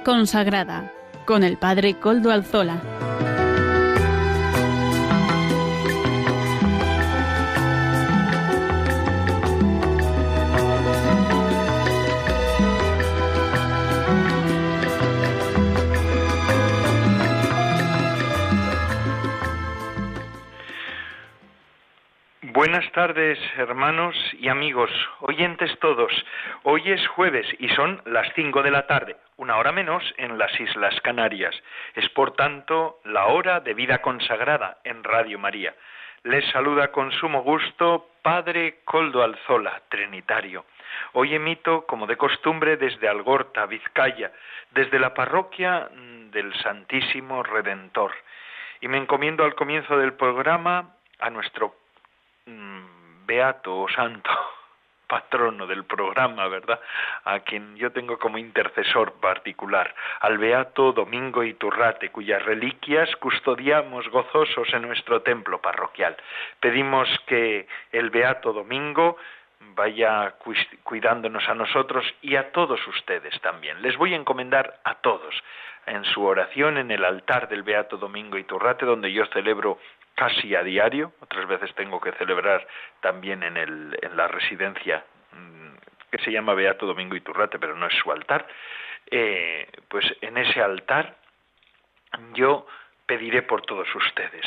Consagrada con el Padre Coldo Alzola. Buenas tardes, hermanos y amigos, oyentes todos. Hoy es jueves y son las cinco de la tarde, una hora menos en las Islas Canarias. Es por tanto la hora de vida consagrada en Radio María. Les saluda con sumo gusto Padre Coldo Alzola, Trinitario. Hoy emito, como de costumbre, desde Algorta, Vizcaya, desde la parroquia del Santísimo Redentor. Y me encomiendo al comienzo del programa a nuestro Mm, beato o santo, patrono del programa, ¿verdad? A quien yo tengo como intercesor particular, al beato Domingo Iturrate, cuyas reliquias custodiamos gozosos en nuestro templo parroquial. Pedimos que el beato Domingo vaya cuidándonos a nosotros y a todos ustedes también. Les voy a encomendar a todos en su oración en el altar del Beato Domingo Iturrate, donde yo celebro casi a diario, otras veces tengo que celebrar también en, el, en la residencia mm, que se llama Beato Domingo Iturrate, pero no es su altar, eh, pues en ese altar yo pediré por todos ustedes.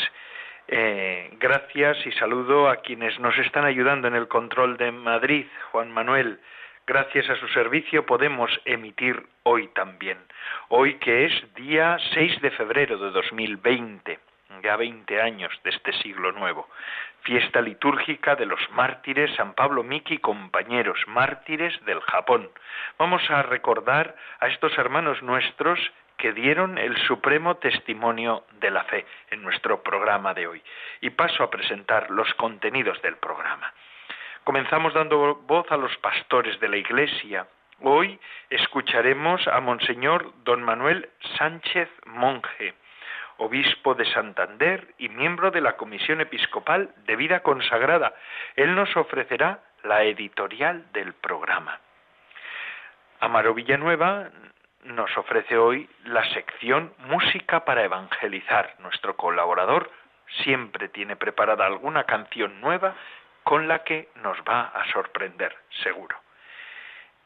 Eh, gracias y saludo a quienes nos están ayudando en el control de Madrid, Juan Manuel. Gracias a su servicio podemos emitir hoy también. Hoy que es día 6 de febrero de 2020 ya 20 años de este siglo nuevo. Fiesta litúrgica de los mártires San Pablo Miki compañeros, mártires del Japón. Vamos a recordar a estos hermanos nuestros que dieron el supremo testimonio de la fe en nuestro programa de hoy. Y paso a presentar los contenidos del programa. Comenzamos dando voz a los pastores de la Iglesia. Hoy escucharemos a Monseñor Don Manuel Sánchez Monje obispo de Santander y miembro de la Comisión Episcopal de Vida Consagrada. Él nos ofrecerá la editorial del programa. Amaro Villanueva nos ofrece hoy la sección Música para Evangelizar. Nuestro colaborador siempre tiene preparada alguna canción nueva con la que nos va a sorprender, seguro.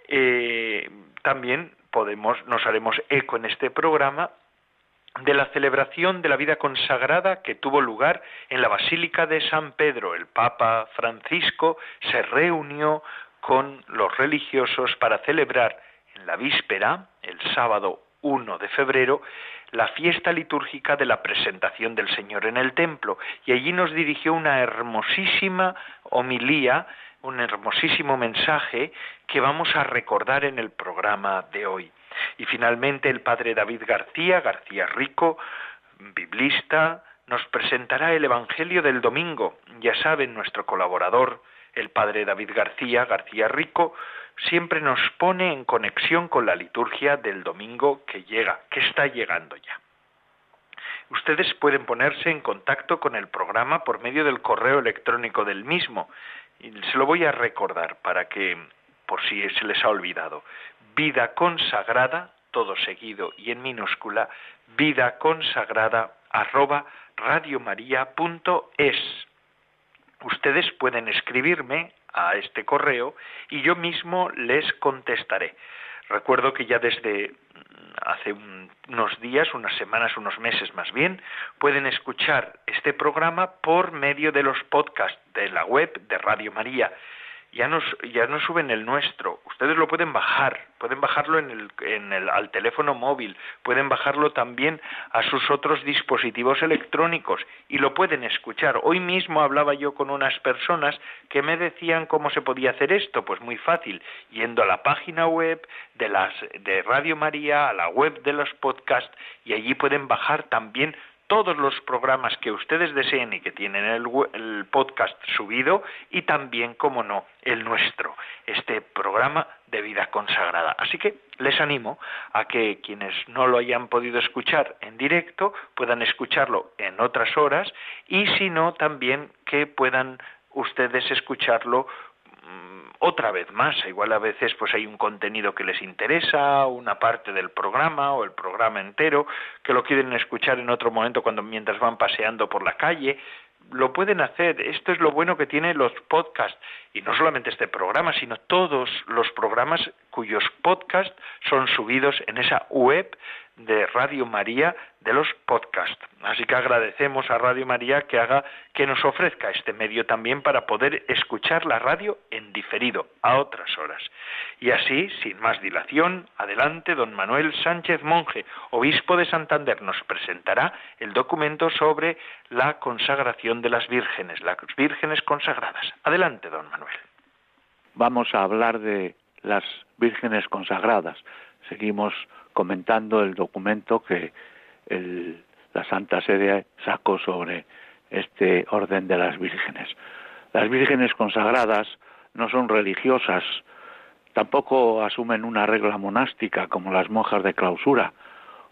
Eh, también podemos, nos haremos eco en este programa de la celebración de la vida consagrada que tuvo lugar en la Basílica de San Pedro. El Papa Francisco se reunió con los religiosos para celebrar en la víspera, el sábado 1 de febrero, la fiesta litúrgica de la presentación del Señor en el templo y allí nos dirigió una hermosísima homilía, un hermosísimo mensaje que vamos a recordar en el programa de hoy. Y finalmente el padre David García, García Rico, biblista, nos presentará el Evangelio del domingo. Ya saben, nuestro colaborador, el padre David García, García Rico, siempre nos pone en conexión con la liturgia del domingo que llega, que está llegando ya. Ustedes pueden ponerse en contacto con el programa por medio del correo electrónico del mismo. Y se lo voy a recordar para que, por si se les ha olvidado, vida consagrada, todo seguido y en minúscula, vida consagrada arroba radiomaria.es. Ustedes pueden escribirme a este correo y yo mismo les contestaré. Recuerdo que ya desde mm, hace unos días, unas semanas, unos meses más bien, pueden escuchar este programa por medio de los podcasts de la web de Radio María ya nos, ya nos suben el nuestro. Ustedes lo pueden bajar, pueden bajarlo en el, en el, al teléfono móvil, pueden bajarlo también a sus otros dispositivos electrónicos y lo pueden escuchar. Hoy mismo hablaba yo con unas personas que me decían cómo se podía hacer esto. Pues muy fácil, yendo a la página web de, las, de Radio María, a la web de los podcasts y allí pueden bajar también todos los programas que ustedes deseen y que tienen el, podcast subido y también, como no, el nuestro, este programa de vida consagrada. Así que les animo a que quienes no lo hayan podido escuchar en directo puedan escucharlo en otras horas y si no, también que puedan ustedes escucharlo otra vez más. Igual a veces pues hay un contenido que les interesa, una parte del programa o el programa entero, que lo quieren escuchar en otro momento cuando mientras van paseando por la calle lo pueden hacer. Esto es lo bueno que tienen los podcasts. Y no solamente este programa, sino todos los programas cuyos podcasts son subidos en esa web de Radio María de los podcasts. Así que agradecemos a Radio María que haga que nos ofrezca este medio también para poder escuchar la radio en diferido a otras horas. Y así, sin más dilación, adelante don Manuel Sánchez Monje, obispo de Santander, nos presentará el documento sobre la consagración de las vírgenes, las vírgenes consagradas. Adelante, don Manuel. Vamos a hablar de las vírgenes consagradas. Seguimos comentando el documento que la Santa Sede sacó sobre este orden de las vírgenes. Las vírgenes consagradas no son religiosas, tampoco asumen una regla monástica como las monjas de clausura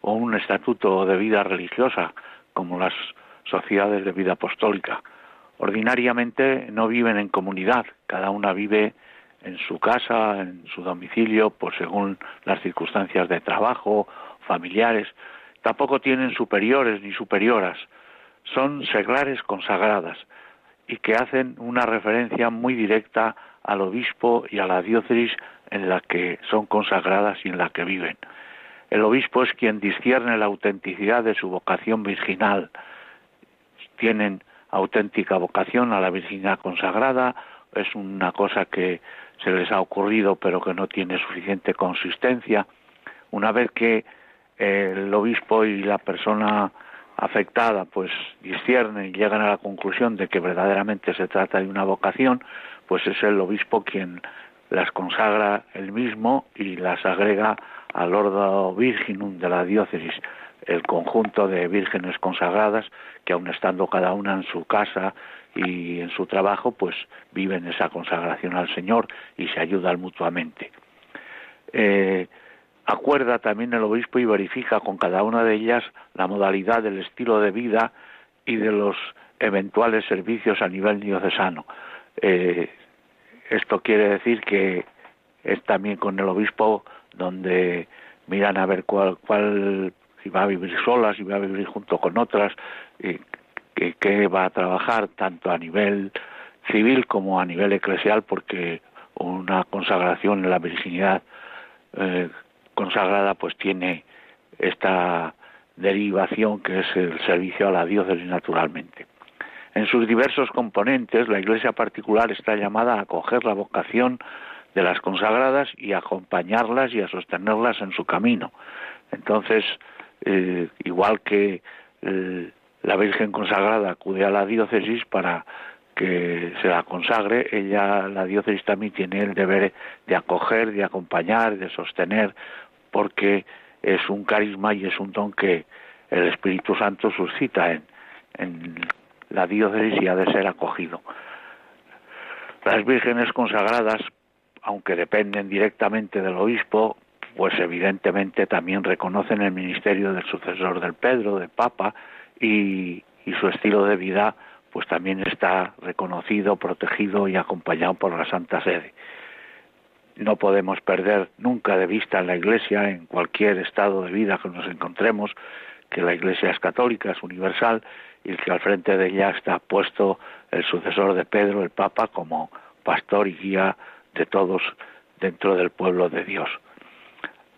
o un estatuto de vida religiosa como las sociedades de vida apostólica. Ordinariamente no viven en comunidad, cada una vive en su casa, en su domicilio, pues según las circunstancias de trabajo, familiares. Tampoco tienen superiores ni superioras. Son seglares consagradas y que hacen una referencia muy directa al obispo y a la diócesis en la que son consagradas y en la que viven. El obispo es quien discierne la autenticidad de su vocación virginal. Tienen auténtica vocación a la virginidad consagrada, es una cosa que se les ha ocurrido pero que no tiene suficiente consistencia. Una vez que el obispo y la persona afectada pues disciernen y llegan a la conclusión de que verdaderamente se trata de una vocación, pues es el obispo quien las consagra él mismo y las agrega al ordo virginum de la diócesis, el conjunto de vírgenes consagradas que aun estando cada una en su casa y en su trabajo pues viven esa consagración al Señor y se ayudan mutuamente. Eh, acuerda también el obispo y verifica con cada una de ellas la modalidad del estilo de vida y de los eventuales servicios a nivel diocesano. Eh, esto quiere decir que es también con el obispo donde miran a ver cuál, cuál si va a vivir sola, si va a vivir junto con otras, que, va a trabajar tanto a nivel civil como a nivel eclesial, porque una consagración en la virginidad eh, consagrada pues tiene esta derivación que es el servicio a la diócesis naturalmente. En sus diversos componentes, la Iglesia particular está llamada a acoger la vocación de las consagradas y a acompañarlas y a sostenerlas en su camino. Entonces, eh, igual que eh, la Virgen consagrada acude a la diócesis para que se la consagre, ella, la diócesis también tiene el deber de acoger, de acompañar, de sostener, porque es un carisma y es un don que el Espíritu Santo suscita en, en la diócesis y ha de ser acogido. Las vírgenes consagradas, aunque dependen directamente del obispo, pues evidentemente también reconocen el ministerio del sucesor del Pedro, del Papa, y, su estilo de vida pues también está reconocido, protegido y acompañado por la Santa Sede. No podemos perder nunca de vista en la Iglesia, en cualquier estado de vida que nos encontremos, que la Iglesia es católica, es universal, y que al frente de ella está puesto el sucesor de Pedro, el Papa, como pastor y guía de todos dentro del pueblo de Dios.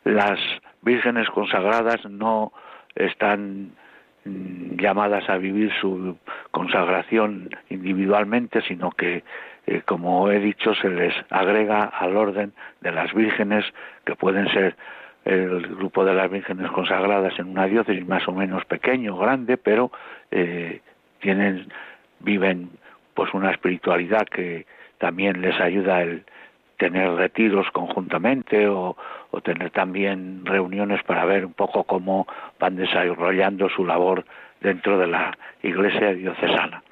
Las vírgenes consagradas no están llamadas a vivir su consagración individualmente, sino que, eh, como he dicho, se les agrega al orden de las vírgenes, que pueden ser el grupo de las vírgenes consagradas en una diócesis más o menos pequeño, grande, pero eh, tienen, viven pues una espiritualidad que también les ayuda el tener retiros conjuntamente o, tener también reuniones para ver un poco cómo van desarrollando su labor dentro de la iglesia diocesana.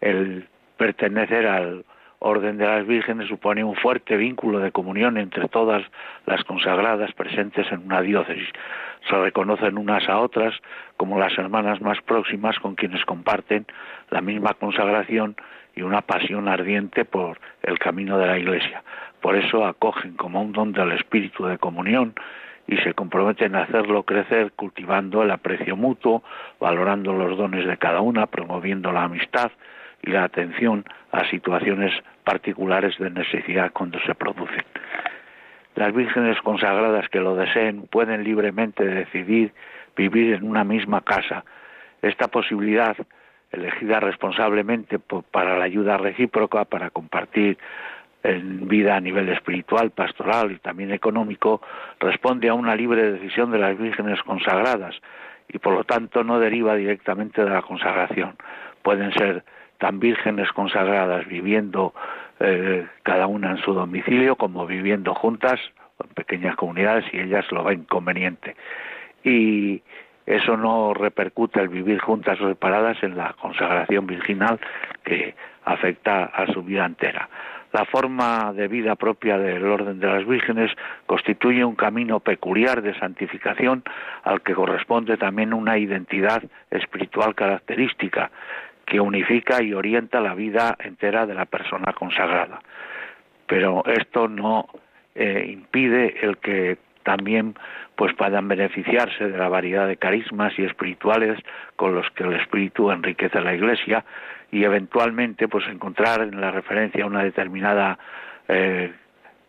El pertenecer al Orden de las Vírgenes supone un fuerte vínculo de comunión entre todas las consagradas presentes en una diócesis. Se reconocen unas a otras como las hermanas más próximas con quienes comparten la misma consagración y una pasión ardiente por el camino de la Iglesia. Por eso acogen como un don del espíritu de comunión y se comprometen a hacerlo crecer cultivando el aprecio mutuo, valorando los dones de cada una, promoviendo la amistad y la atención a situaciones particulares de necesidad cuando se producen. Las vírgenes consagradas que lo deseen pueden libremente decidir vivir en una misma casa. Esta posibilidad, elegida responsablemente para la ayuda recíproca, para compartir en vida a nivel espiritual, pastoral y también económico, responde a una libre decisión de las vírgenes consagradas y por lo tanto no deriva directamente de la consagración. Pueden ser tan vírgenes consagradas viviendo eh, cada una en su domicilio como viviendo juntas en pequeñas comunidades y ellas lo ven conveniente. Y eso no repercute el vivir juntas o separadas en la consagración virginal que afecta a su vida entera. La forma de vida propia del orden de las vírgenes constituye un camino peculiar de santificación al que corresponde también una identidad espiritual característica que unifica y orienta la vida entera de la persona consagrada. Pero esto no eh, impide el que también pues puedan beneficiarse de la variedad de carismas y espirituales con los que el espíritu enriquece la iglesia y eventualmente pues encontrar en la referencia a una determinada eh,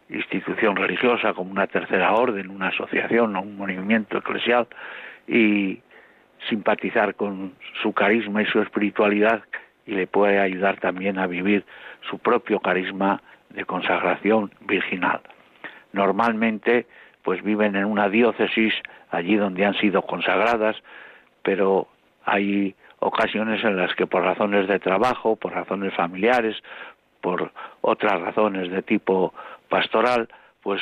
institución religiosa como una tercera orden, una asociación o un movimiento eclesial y simpatizar con su carisma y su espiritualidad y le puede ayudar también a vivir su propio carisma de consagración virginal. Normalmente pues viven en una diócesis allí donde han sido consagradas, pero hay ocasiones en las que por razones de trabajo, por razones familiares, por otras razones de tipo pastoral, pues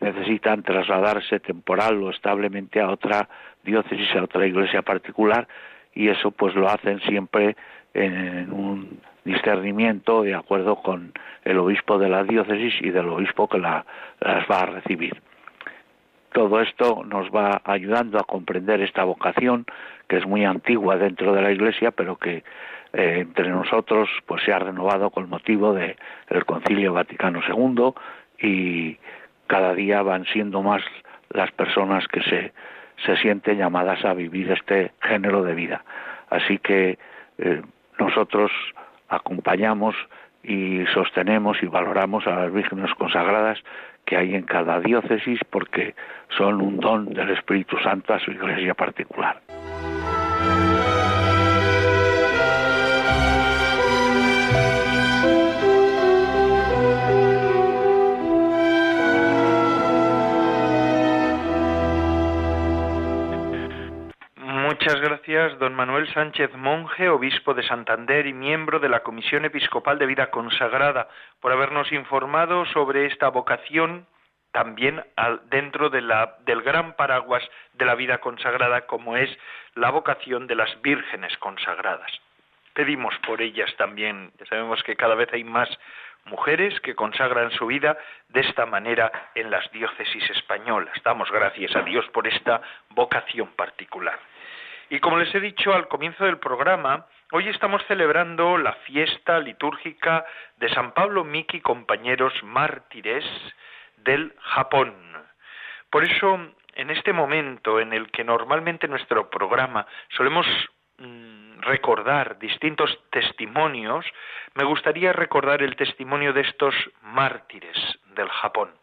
necesitan trasladarse temporal o establemente a otra diócesis, a otra iglesia particular, y eso pues lo hacen siempre en un discernimiento de acuerdo con el obispo de la diócesis y del obispo que las va a recibir. Todo esto nos va ayudando a comprender esta vocación que es muy antigua dentro de la Iglesia, pero que eh, entre nosotros pues se ha renovado con motivo del Concilio Vaticano II y cada día van siendo más las personas que se, se sienten llamadas a vivir este género de vida. Así que eh, nosotros acompañamos y sostenemos y valoramos a las vírgenes consagradas que hay en cada diócesis porque son un don del Espíritu Santo a su iglesia particular. Gracias, don Manuel Sánchez Monje, obispo de Santander y miembro de la Comisión Episcopal de Vida Consagrada, por habernos informado sobre esta vocación también dentro del gran paraguas de la vida consagrada, como es la vocación de las vírgenes consagradas. Pedimos por ellas también, ya sabemos que cada vez hay más mujeres que consagran su vida de esta manera en las diócesis españolas. Damos gracias a Dios por esta vocación particular. Y como les he dicho al comienzo del programa, hoy estamos celebrando la fiesta litúrgica de San Pablo Miki compañeros mártires del Japón. Por eso, en este momento en el que normalmente nuestro programa solemos mm, recordar distintos testimonios, me gustaría recordar el testimonio de estos mártires del Japón.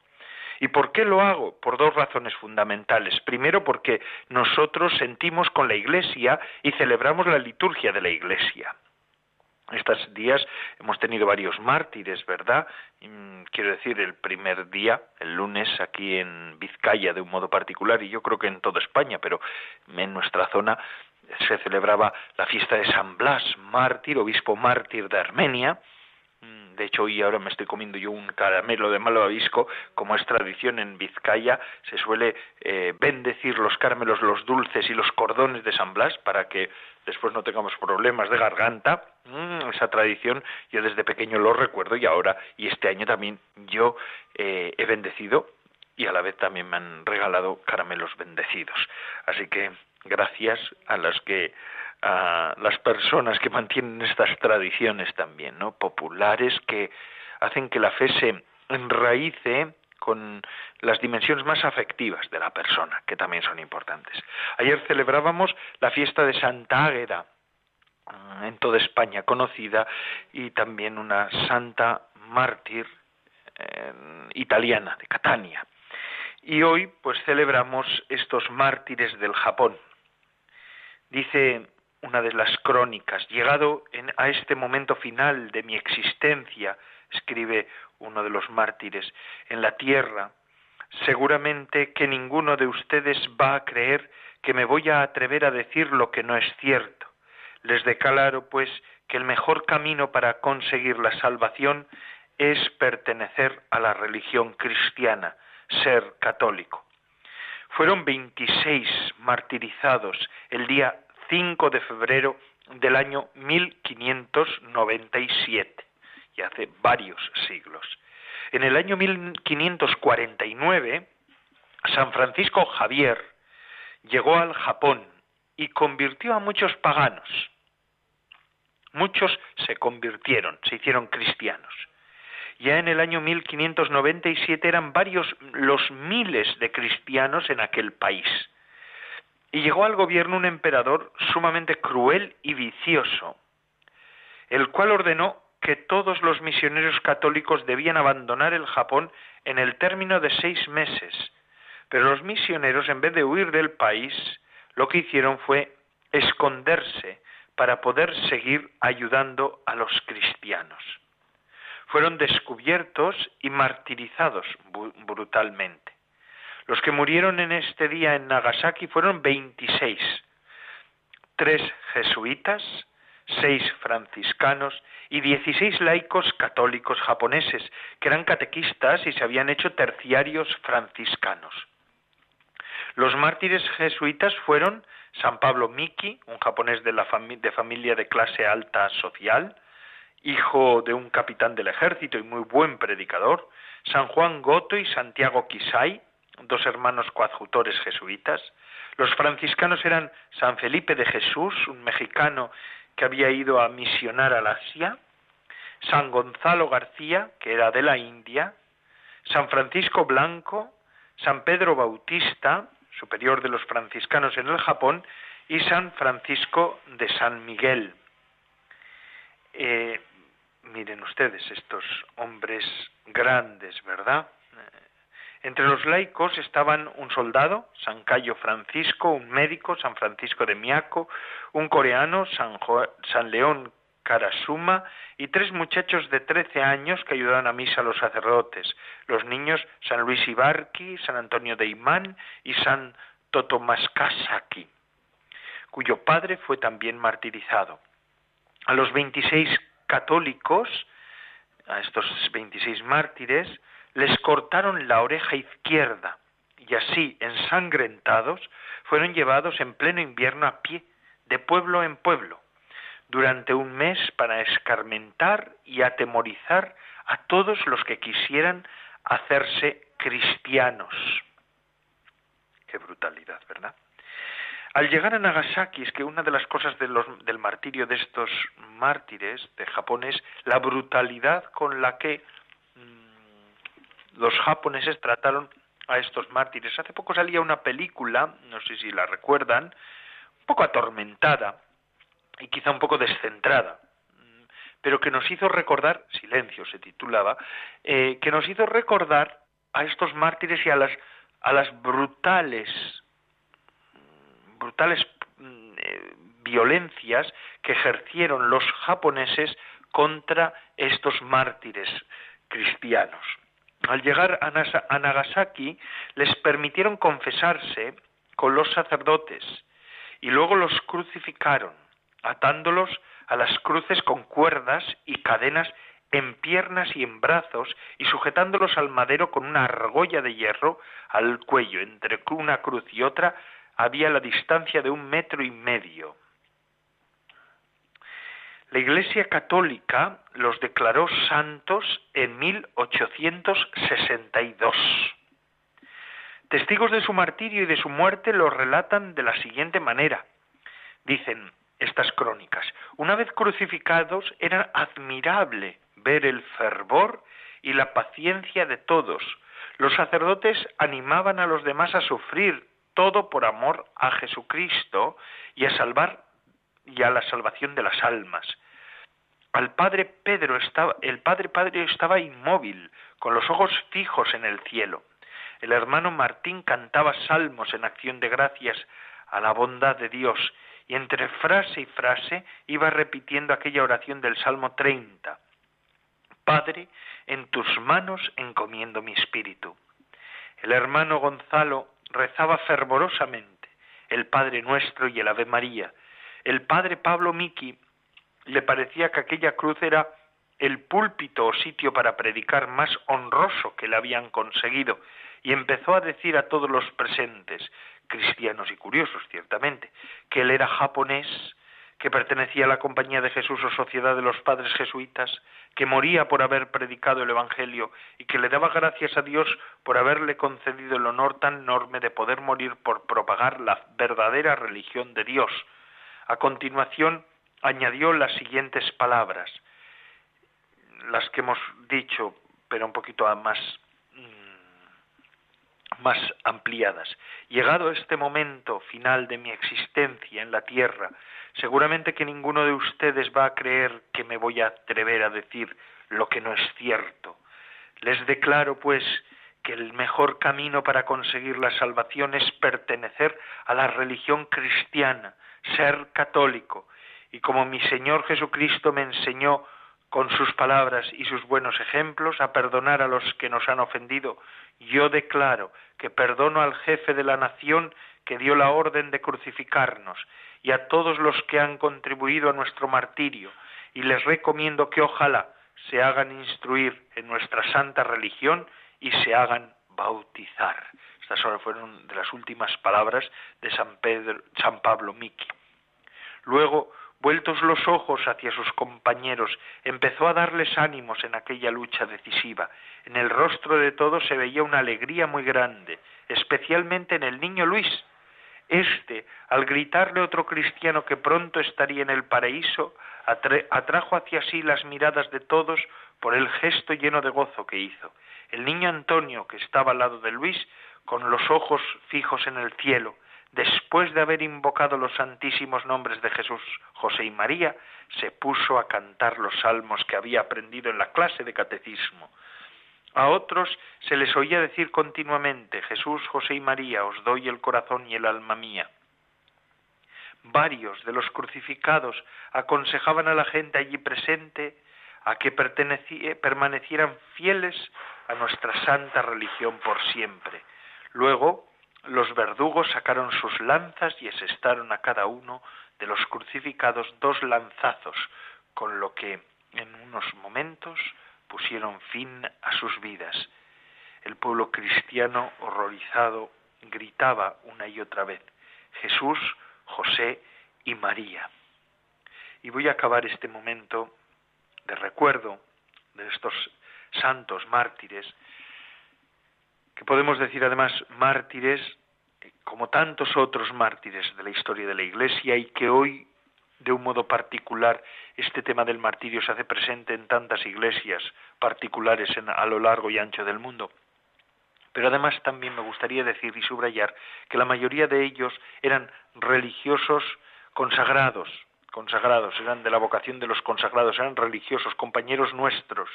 ¿Y por qué lo hago? Por dos razones fundamentales. Primero, porque nosotros sentimos con la Iglesia y celebramos la liturgia de la Iglesia. Estos días hemos tenido varios mártires, ¿verdad? Mm, quiero decir, el primer día, el lunes, aquí en Vizcaya de un modo particular, y yo creo que en toda España, pero en nuestra zona se celebraba la fiesta de San Blas, mártir, obispo mártir de Armenia, de hecho hoy ahora me estoy comiendo yo un caramelo de malvavisco, como es tradición en Vizcaya, se suele eh, bendecir los caramelos, los dulces y los cordones de San Blas para que después no tengamos problemas de garganta. Mm, esa tradición yo desde pequeño lo recuerdo y ahora y este año también yo eh, he bendecido y a la vez también me han regalado caramelos bendecidos. Así que gracias a las que a las personas que mantienen estas tradiciones también, ¿no? populares que hacen que la fe se enraíce con las dimensiones más afectivas de la persona, que también son importantes. Ayer celebrábamos la fiesta de Santa Águeda, mm, en toda España conocida, y también una santa mártir italiana, de Catania. Y hoy pues celebramos estos mártires del Japón. Dice una de las crónicas, llegado a este momento final de mi existencia, escribe uno de los mártires, en la tierra, seguramente que ninguno de ustedes va a creer que me voy a atrever a decir lo que no es cierto. Les declaro, pues, que el mejor camino para conseguir la salvación es pertenecer a la religión cristiana, ser católico. Fueron 26 martirizados el día 5 de febrero del año 1597, y hace varios siglos. En el año 1549, San Francisco Javier llegó al Japón y convirtió a muchos paganos. Muchos se convirtieron, se hicieron cristianos. Ya en el año 1597 eran varios los miles de cristianos en aquel país y llegó al gobierno un emperador sumamente cruel y vicioso, el cual ordenó que todos los misioneros católicos debían abandonar el Japón en el término de seis meses. Pero los misioneros, en vez de huir del país, lo que hicieron fue esconderse para poder seguir ayudando a los cristianos. Fueron descubiertos y martirizados brutalmente. Los que murieron en este día en Nagasaki fueron 26, tres jesuitas, seis franciscanos y 16 laicos católicos japoneses, que eran catequistas y se habían hecho terciarios franciscanos. Los mártires jesuitas fueron San Pablo Miki, un japonés de, la de familia de clase alta social, hijo de un capitán del ejército y muy buen predicador, San Juan Goto y Santiago Kisai, dos hermanos coadjutores jesuitas. Los franciscanos eran San Felipe de Jesús, un mexicano que había ido a misionar al Asia, San Gonzalo García, que era de la India, San Francisco Blanco, San Pedro Bautista, superior de los franciscanos en el Japón, y San Francisco de San Miguel. Eh, miren ustedes estos hombres grandes, ¿verdad? Entre los laicos estaban un soldado, San Cayo Francisco, un médico, San Francisco de Miaco, un coreano, San, León Karasuma, y tres muchachos de trece años que ayudaban a misa a los sacerdotes, los niños San Luis Ibarki, San Antonio de Imán y San Totomascasaki, cuyo padre fue también martirizado. A los veintiséis católicos, a estos veintiséis mártires, les cortaron la oreja izquierda y así, ensangrentados, fueron llevados en pleno invierno a pie, de pueblo en pueblo, durante un mes para escarmentar y atemorizar a todos los que quisieran hacerse cristianos. Qué brutalidad, ¿verdad? Al llegar a Nagasaki, es que una de las cosas del martirio de estos mártires de Japón es la brutalidad con la que los japoneses trataron a estos mártires. Hace poco salía una película, no sé si la recuerdan, un poco atormentada y quizá un poco descentrada, pero que nos hizo recordar, Silencio se titulaba, eh, que nos hizo recordar a estos mártires y a las, a las brutales, brutales mm, eh, violencias que ejercieron los japoneses contra estos mártires cristianos. Al llegar a Nagasaki les permitieron confesarse con los sacerdotes y luego los crucificaron, atándolos a las cruces con cuerdas y cadenas en piernas y en brazos y sujetándolos al madero con una argolla de hierro al cuello. Entre una cruz y otra había la distancia de un metro y medio. La Iglesia Católica los declaró santos en 1862. Testigos de su martirio y de su muerte lo relatan de la siguiente manera. Dicen estas crónicas, una vez crucificados era admirable ver el fervor y la paciencia de todos. Los sacerdotes animaban a los demás a sufrir todo por amor a Jesucristo y a salvar y a la salvación de las almas. Al padre Pedro estaba, el padre Padre estaba inmóvil, con los ojos fijos en el cielo. El hermano Martín cantaba salmos en acción de gracias a la bondad de Dios y entre frase y frase iba repitiendo aquella oración del Salmo 30. Padre, en tus manos encomiendo mi espíritu. El hermano Gonzalo rezaba fervorosamente el Padre Nuestro y el Ave María. El padre Pablo Miki le parecía que aquella cruz era el púlpito o sitio para predicar más honroso que le habían conseguido, y empezó a decir a todos los presentes, cristianos y curiosos ciertamente, que él era japonés, que pertenecía a la Compañía de Jesús o Sociedad de los Padres Jesuitas, que moría por haber predicado el Evangelio y que le daba gracias a Dios por haberle concedido el honor tan enorme de poder morir por propagar la verdadera religión de Dios. A continuación añadió las siguientes palabras, las que hemos dicho, pero un poquito más más ampliadas. Llegado este momento final de mi existencia en la tierra, seguramente que ninguno de ustedes va a creer que me voy a atrever a decir lo que no es cierto. Les declaro, pues, que el mejor camino para conseguir la salvación es pertenecer a la religión cristiana, ser católico, y como mi Señor Jesucristo me enseñó con sus palabras y sus buenos ejemplos a perdonar a los que nos han ofendido, yo declaro que perdono al jefe de la nación que dio la orden de crucificarnos y a todos los que han contribuido a nuestro martirio, y les recomiendo que ojalá se hagan instruir en nuestra santa religión y se hagan bautizar. Estas fueron de las últimas palabras de San, Pedro, San Pablo Miki. Luego Vueltos los ojos hacia sus compañeros, empezó a darles ánimos en aquella lucha decisiva. En el rostro de todos se veía una alegría muy grande, especialmente en el niño Luis. Este, al gritarle otro cristiano que pronto estaría en el paraíso, atrajo hacia sí las miradas de todos por el gesto lleno de gozo que hizo. El niño Antonio, que estaba al lado de Luis, con los ojos fijos en el cielo, después de haber invocado los santísimos nombres de Jesús, José y María, se puso a cantar los salmos que había aprendido en la clase de catecismo. A otros se les oía decir continuamente, Jesús, José y María, os doy el corazón y el alma mía. Varios de los crucificados aconsejaban a la gente allí presente a que permanecieran fieles a nuestra santa religión por siempre. Luego, los verdugos sacaron sus lanzas y asestaron a cada uno de los crucificados dos lanzazos, con lo que en unos momentos pusieron fin a sus vidas. El pueblo cristiano, horrorizado, gritaba una y otra vez, Jesús, José y María. Y voy a acabar este momento de recuerdo de estos santos mártires que podemos decir además mártires como tantos otros mártires de la historia de la Iglesia y que hoy de un modo particular este tema del martirio se hace presente en tantas iglesias particulares a lo largo y ancho del mundo. Pero además también me gustaría decir y subrayar que la mayoría de ellos eran religiosos consagrados, consagrados, eran de la vocación de los consagrados, eran religiosos, compañeros nuestros,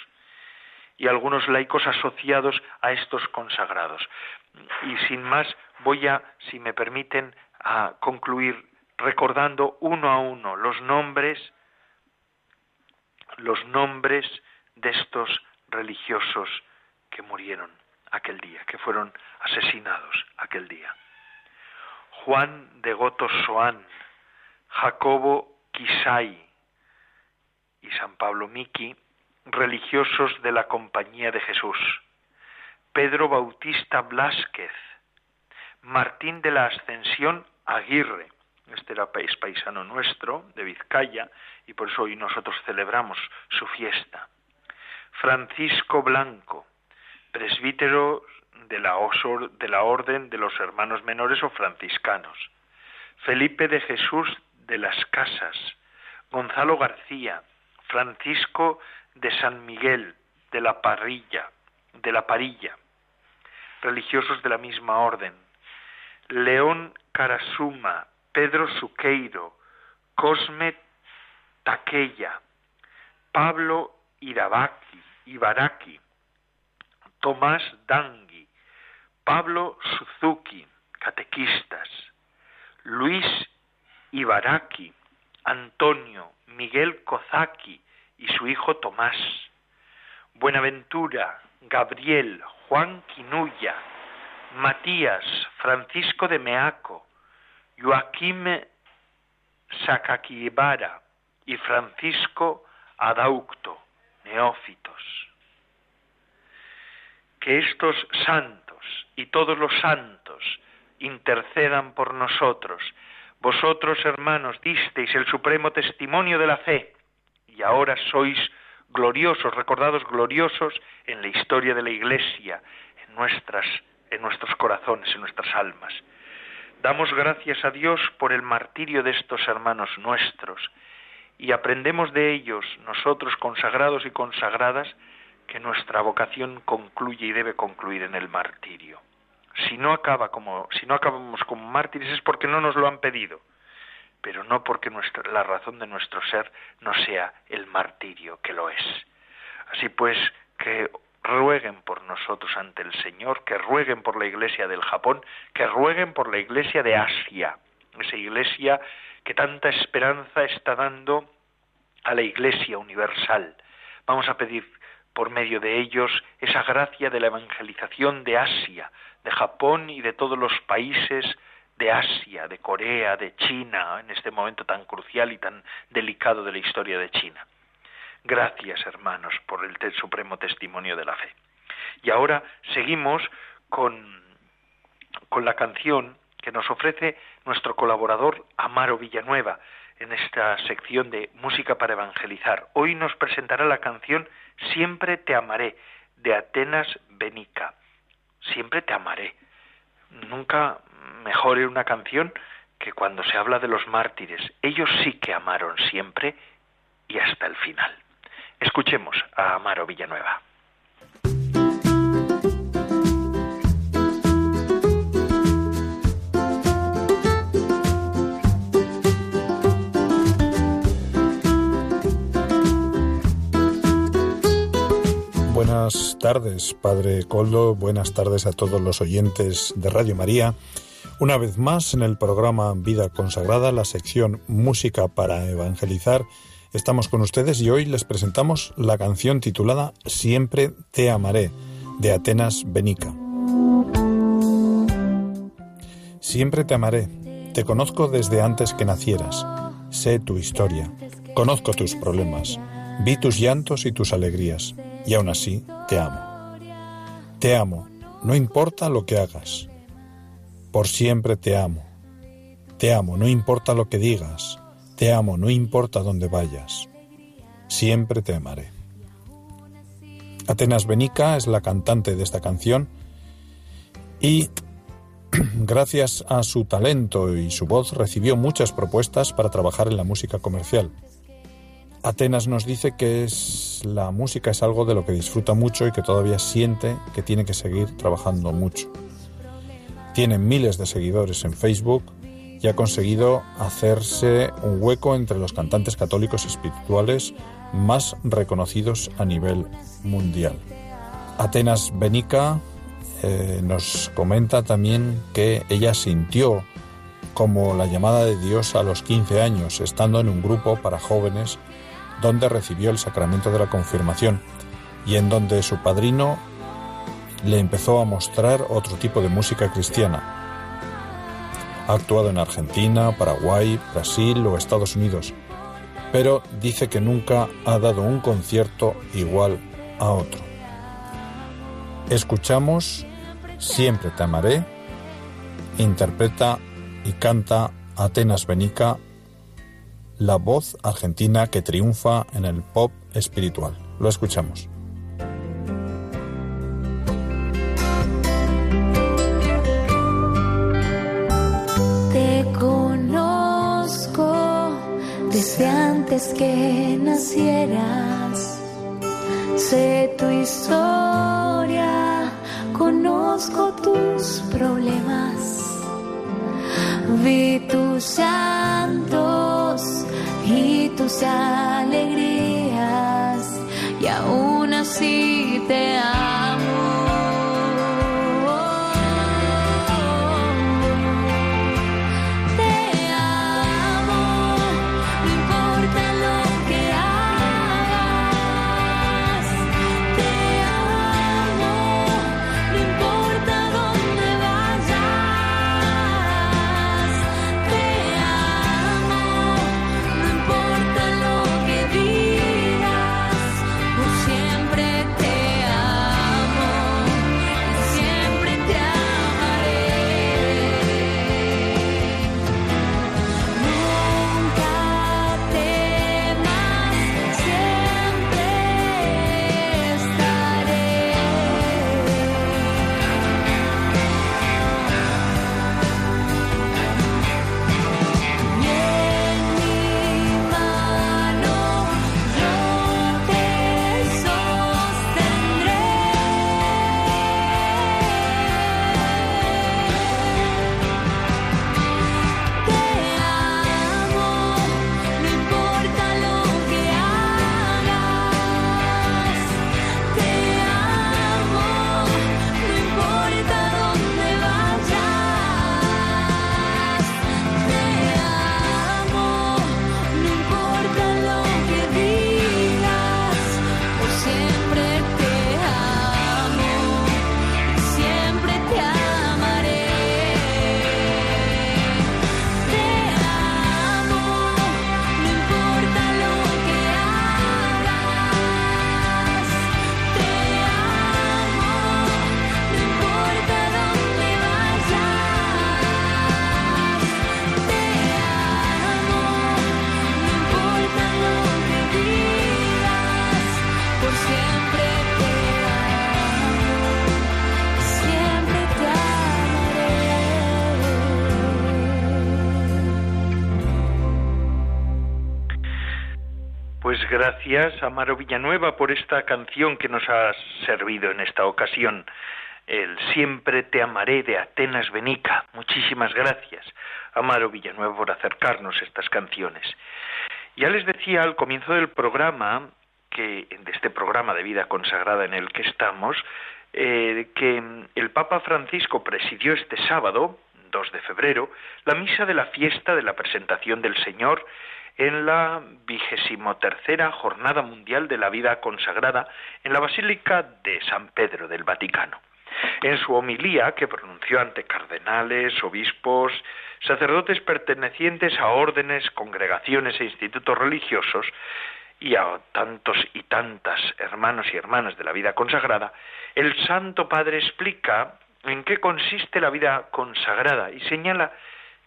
y algunos laicos asociados a estos consagrados. Y sin más, voy a, si me permiten, a concluir recordando uno a uno los nombres, los nombres de estos religiosos que murieron aquel día, que fueron asesinados aquel día. Juan de Goto Soán, Jacobo Kisai y San Pablo Miki religiosos de la Compañía de Jesús, Pedro Bautista Blásquez, Martín de la Ascensión Aguirre, este era país paisano nuestro, de Vizcaya, y por eso hoy nosotros celebramos su fiesta. Francisco Blanco, presbítero de la, de la Orden de los Hermanos Menores o franciscanos. Felipe de Jesús de las Casas, Gonzalo García, Francisco de San Miguel de la Parrilla, de la Parilla, religiosos de la misma orden. León Carasuma, Pedro Suqueiro, Cosme Taquella, Pablo Irabaki, Ibaraki, Tomás Dangui, Pablo Suzuki, catequistas, Luis Ibaraki, Antonio, Miguel Kozaki y su hijo Tomás, Buenaventura, Gabriel, Juan Quinuya, Matías, Francisco de Meaco, Joaquim Sacaquibara y Francisco Adaucto, neófitos. Que estos santos y todos los santos intercedan por nosotros. Vosotros, hermanos, disteis el supremo testimonio de la fe y ahora sois gloriosos, recordados gloriosos en la historia de la Iglesia, en nuestras en nuestros corazones, en nuestras almas. Damos gracias a Dios por el martirio de estos hermanos nuestros y aprendemos de ellos, nosotros consagrados y consagradas, que nuestra vocación concluye y debe concluir en el martirio. Si no acaba como si no acabamos como mártires es porque no nos lo han pedido, pero no porque la razón de nuestro ser no sea el martirio, que lo es. Así pues, que rueguen por nosotros ante el Señor, que rueguen por la Iglesia del Japón, que rueguen por la Iglesia de Asia, esa Iglesia que tanta esperanza está dando a la Iglesia universal. Vamos a pedir por medio de ellos esa gracia de la evangelización de Asia, de Japón y de todos los países de Asia, de Corea, de China, en este momento tan crucial y tan delicado de la historia de China. Gracias, hermanos, por el supremo testimonio de la fe. Y ahora seguimos con, con la canción que nos ofrece nuestro colaborador Amaro Villanueva en esta sección de Música para Evangelizar. Hoy nos presentará la canción Siempre te amaré de Atenas Benica. Siempre te amaré. Nunca mejor una canción que cuando se habla de los mártires. Ellos sí que amaron siempre y hasta el final. Escuchemos a Amaro Villanueva. Buenas tardes, Padre Coldo. Buenas tardes a todos los oyentes de Radio María. Una vez más en el programa Vida Consagrada, la sección Música para Evangelizar Estamos con ustedes y hoy les presentamos la canción titulada Siempre te amaré de Atenas Benica. Siempre te amaré, te conozco desde antes que nacieras, sé tu historia, conozco tus problemas, vi tus llantos y tus alegrías, y aún así te amo. Te amo, no importa lo que hagas, por siempre te amo. Te amo, no importa lo que digas, te amo, no importa dónde vayas. Siempre te amaré. Atenas Benica es la cantante de esta canción y gracias a su talento y su voz recibió muchas propuestas para trabajar en la música comercial. Atenas nos dice que es, la música es algo de lo que disfruta mucho y que todavía siente que tiene que seguir trabajando mucho. Tiene miles de seguidores en Facebook y ha conseguido hacerse un hueco entre los cantantes católicos espirituales más reconocidos a nivel mundial. Atenas Benica eh, nos comenta también que ella sintió como la llamada de Dios a los 15 años, estando en un grupo para jóvenes donde recibió el sacramento de la confirmación y en donde su padrino le empezó a mostrar otro tipo de música cristiana, ha actuado en Argentina, Paraguay, Brasil o Estados Unidos. pero dice que nunca ha dado un concierto igual a otro. Escuchamos Siempre te amaré, interpreta y canta Atenas Benica, la voz argentina que triunfa en el pop espiritual. Lo escuchamos. Antes que nacieras. Sé tu historia, conozco tus problemas. Vi tus santos y tus alegrías y aún así te amo. Gracias, Amaro Villanueva, por esta canción que nos ha servido en esta ocasión. El Siempre te amaré de Atenas Benica. Muchísimas gracias, Amaro Villanueva, por acercarnos estas canciones. Ya les decía al comienzo del programa, que de este programa de vida consagrada en el que estamos, eh, que el Papa Francisco presidió este sábado, 2 de febrero, la misa de la fiesta de la presentación del Señor en la vigésimo tercera Jornada Mundial de la Vida Consagrada en la Basílica de San Pedro del Vaticano. En su homilía, que pronunció ante cardenales, obispos, sacerdotes pertenecientes a órdenes, congregaciones e institutos religiosos, y a tantos y tantas hermanos y hermanas de la vida consagrada, el Santo Padre explica en qué consiste la vida consagrada y señala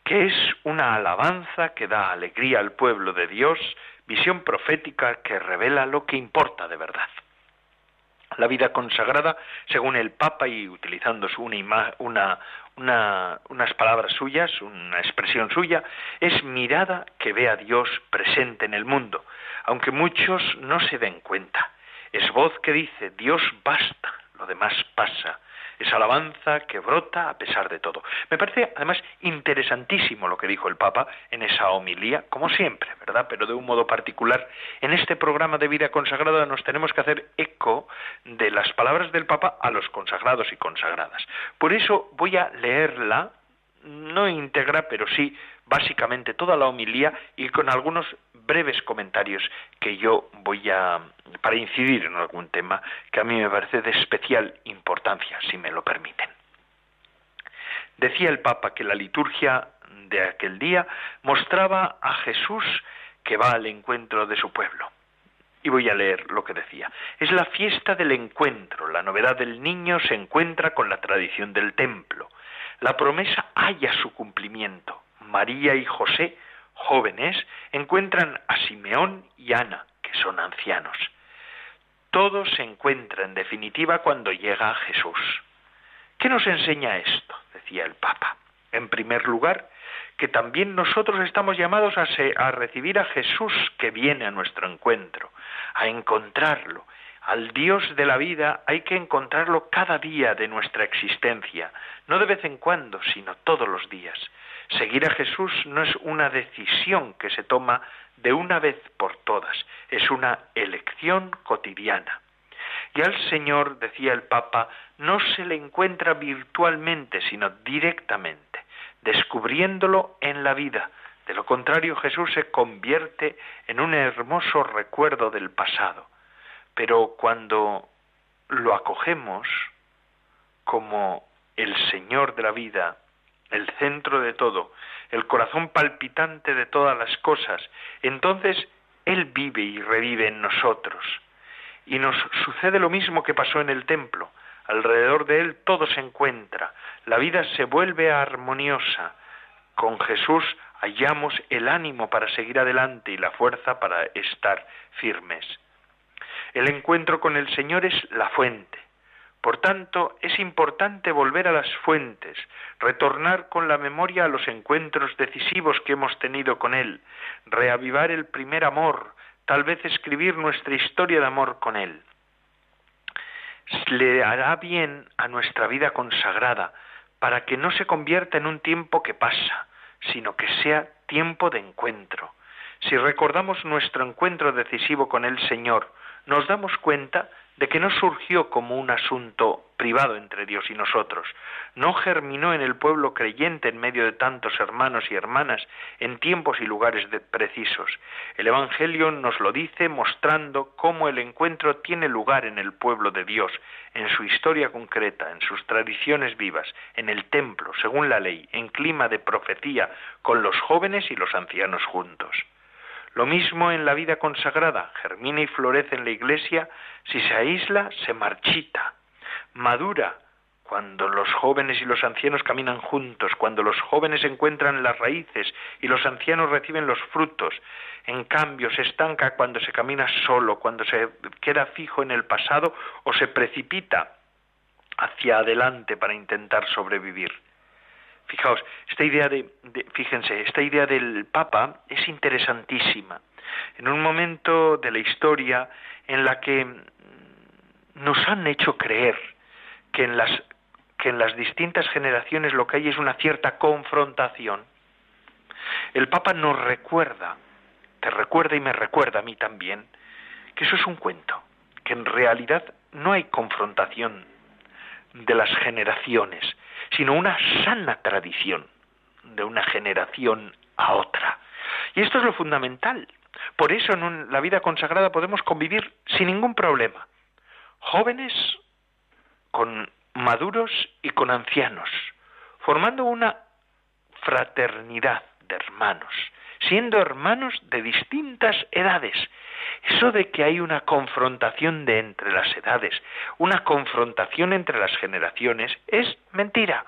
que es una alabanza que da alegría al pueblo de Dios, visión profética que revela lo que importa de verdad. La vida consagrada, según el Papa y utilizando una, unas palabras suyas, una expresión suya, es mirada que ve a Dios presente en el mundo, aunque muchos no se den cuenta. Es voz que dice, Dios basta, lo demás pasa esa alabanza que brota a pesar de todo. Me parece además interesantísimo lo que dijo el Papa en esa homilía, como siempre, ¿verdad? Pero de un modo particular, en este programa de vida consagrada nos tenemos que hacer eco de las palabras del Papa a los consagrados y consagradas. Por eso voy a leerla, no íntegra, pero sí básicamente toda la homilía y con algunos breves comentarios que yo voy a para incidir en algún tema que a mí me parece de especial importancia, si me lo permiten. Decía el Papa que la liturgia de aquel día mostraba a Jesús que va al encuentro de su pueblo. Y voy a leer lo que decía. Es la fiesta del encuentro. La novedad del niño se encuentra con la tradición del templo. La promesa halla su cumplimiento. María y José, jóvenes, encuentran a Simeón y Ana, que son ancianos. Todo se encuentra en definitiva cuando llega a Jesús. ¿Qué nos enseña esto? decía el Papa. En primer lugar, que también nosotros estamos llamados a, a, recibir a Jesús que viene a nuestro encuentro, a encontrarlo. Al Dios de la vida hay que encontrarlo cada día de nuestra existencia, no de vez en cuando, sino todos los días. Seguir a Jesús no es una decisión que se toma de una vez por todas, es una elección cotidiana. Y al Señor, decía el Papa, no se le encuentra virtualmente, sino directamente, descubriéndolo en la vida. De lo contrario, Jesús se convierte en un hermoso recuerdo del pasado. Pero cuando lo acogemos como el Señor de la vida, el centro de todo, el corazón palpitante de todas las cosas, entonces Él vive y revive en nosotros. Y nos sucede lo mismo que pasó en el templo. Alrededor de Él todo se encuentra, la vida se vuelve armoniosa. Con Jesús hallamos el ánimo para seguir adelante y la fuerza para estar firmes. El encuentro con el Señor es la fuente, por tanto, es importante volver a las fuentes, retornar con la memoria a los encuentros decisivos que hemos tenido con Él, reavivar el primer amor, tal vez escribir nuestra historia de amor con Él. Le hará bien a nuestra vida consagrada para que no se convierta en un tiempo que pasa, sino que sea tiempo de encuentro. Si recordamos nuestro encuentro decisivo con el Señor, nos damos cuenta de que no surgió como un asunto privado entre Dios y nosotros, no germinó en el pueblo creyente en medio de tantos hermanos y hermanas en tiempos y lugares precisos. El Evangelio nos lo dice mostrando cómo el encuentro tiene lugar en el pueblo de Dios, en su historia concreta, en sus tradiciones vivas, en el templo, según la ley, en clima de profecía, con los jóvenes y los ancianos juntos. Lo mismo en la vida consagrada, germina y florece en la iglesia, si se aísla, se marchita, madura, cuando los jóvenes y los ancianos caminan juntos, cuando los jóvenes encuentran las raíces y los ancianos reciben los frutos, en cambio se estanca cuando se camina solo, cuando se queda fijo en el pasado o se precipita hacia adelante para intentar sobrevivir. Fijaos, esta idea de, fíjense, esta idea del Papa es interesantísima. En un momento de la historia en la que nos han hecho creer que en las que en las distintas generaciones lo que hay es una cierta confrontación. El Papa nos recuerda, te recuerda y me recuerda a mí también, que eso es un cuento, que en realidad no hay confrontación de las generaciones, sino una sana tradición de una generación a otra. Y esto es lo fundamental. Por eso en la vida consagrada podemos convivir sin ningún problema. Jóvenes con maduros y con ancianos, formando una fraternidad de hermanos, siendo hermanos de distintas edades. Eso de que hay una confrontación de entre las edades, una confrontación entre las generaciones, es mentira,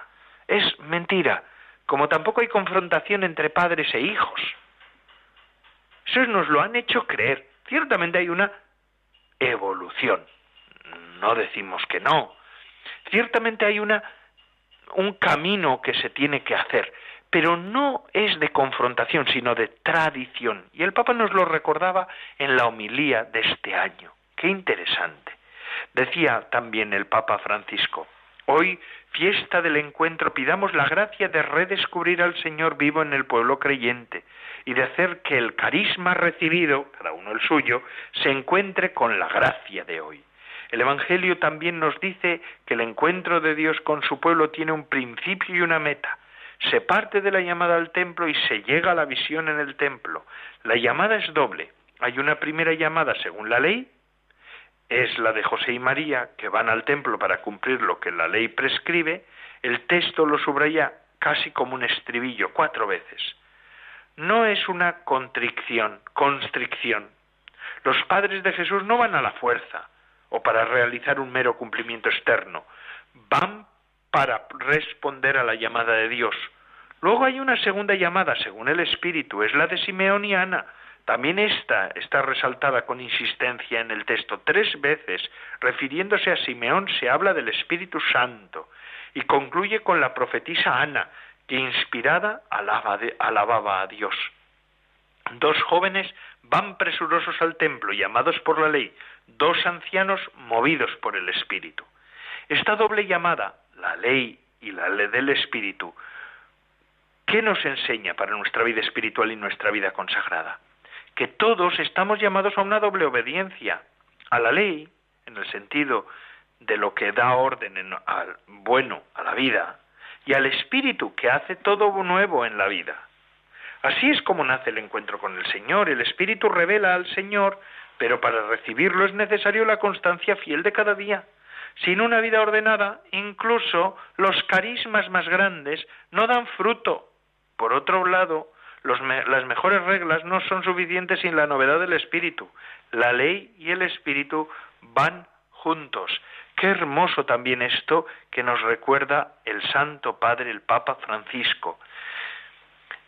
es mentira, como tampoco hay confrontación entre padres e hijos. Eso nos lo han hecho creer. Ciertamente hay una evolución. No decimos que no. Ciertamente hay una un camino que se tiene que hacer, pero no es de confrontación, sino de tradición. Y el Papa nos lo recordaba en la homilía de este año. Qué interesante. Decía también el Papa Francisco, hoy, fiesta del encuentro, pidamos la gracia de redescubrir al Señor vivo en el pueblo creyente y de hacer que el carisma recibido, cada uno el suyo, se encuentre con la gracia de hoy. El Evangelio también nos dice que el encuentro de Dios con su pueblo tiene un principio y una meta. Se parte de la llamada al templo y se llega a la visión en el templo. La llamada es doble. Hay una primera llamada según la ley, es la de José y María, que van al templo para cumplir lo que la ley prescribe. El texto lo subraya casi como un estribillo, cuatro veces. no es una constricción, constricción. Los padres de Jesús no van a la fuerza o para realizar un mero cumplimiento externo, van para responder a la llamada de Dios. Luego hay una segunda llamada, según el Espíritu, es la de Simeón y Ana. También esta está resaltada con insistencia en el texto. Tres veces, refiriéndose a Simeón, se habla del Espíritu Santo y concluye con la profetisa Ana, que inspirada alababa a Dios. Dos jóvenes van presurosos al templo, llamados por la ley, dos ancianos movidos por el Espíritu. Esta doble llamada, la ley y la ley del Espíritu, ¿qué nos enseña para nuestra vida espiritual y nuestra vida consagrada? Que todos estamos llamados a una doble obediencia, a la ley, en el sentido de lo que da orden al bueno a la vida, y al Espíritu que hace todo nuevo en la vida. Así es como nace el encuentro con el Señor. El Espíritu revela al Señor, pero para recibirlo es necesario la constancia fiel de cada día. Sin una vida ordenada, incluso los carismas más grandes no dan fruto. Por otro lado, las mejores reglas no son suficientes sin la novedad del Espíritu. La ley y el Espíritu van juntos. Qué hermoso también esto que nos recuerda el Santo Padre, el Papa Francisco.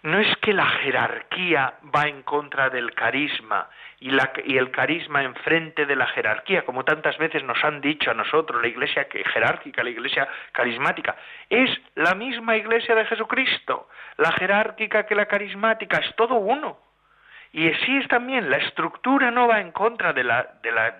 No es que la jerarquía va en contra del carisma y, y, el carisma enfrente de la jerarquía, como tantas veces nos han dicho a nosotros, la iglesia jerárquica, la iglesia carismática. Es la misma iglesia de Jesucristo, la jerárquica que la carismática, es todo uno. Y así es también, la estructura no va en contra de la,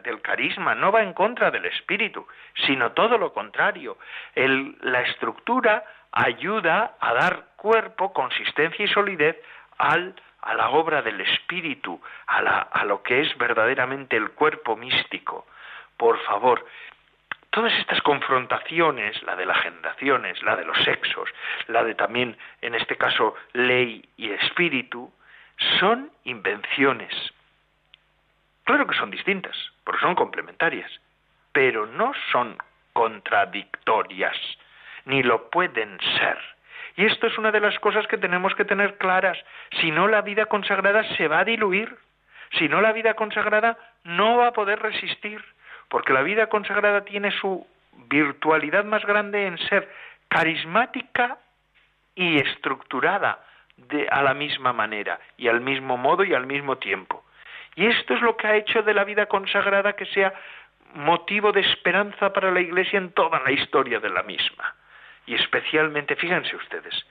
del carisma, no va en contra del espíritu, sino todo lo contrario. la estructura ayuda a dar cuerpo, consistencia y solidez al, a la obra del espíritu, a, la, a lo que es verdaderamente el cuerpo místico. Por favor, todas estas confrontaciones, la de las generaciones, la de los sexos, la de también, en este caso, ley y espíritu, son invenciones. Claro que son distintas, porque son complementarias, pero no son contradictorias, ni lo pueden ser. Y esto es una de las cosas que tenemos que tener claras. Si no, la vida consagrada se va a diluir. Si no, la vida consagrada no va a poder resistir, porque la vida consagrada tiene su virtualidad más grande en ser carismática y estructurada, de, a la misma manera y al mismo modo y al mismo tiempo. Y esto es lo que ha hecho de la vida consagrada que sea motivo de esperanza para la Iglesia en toda la historia de la misma. Y especialmente, fíjense ustedes,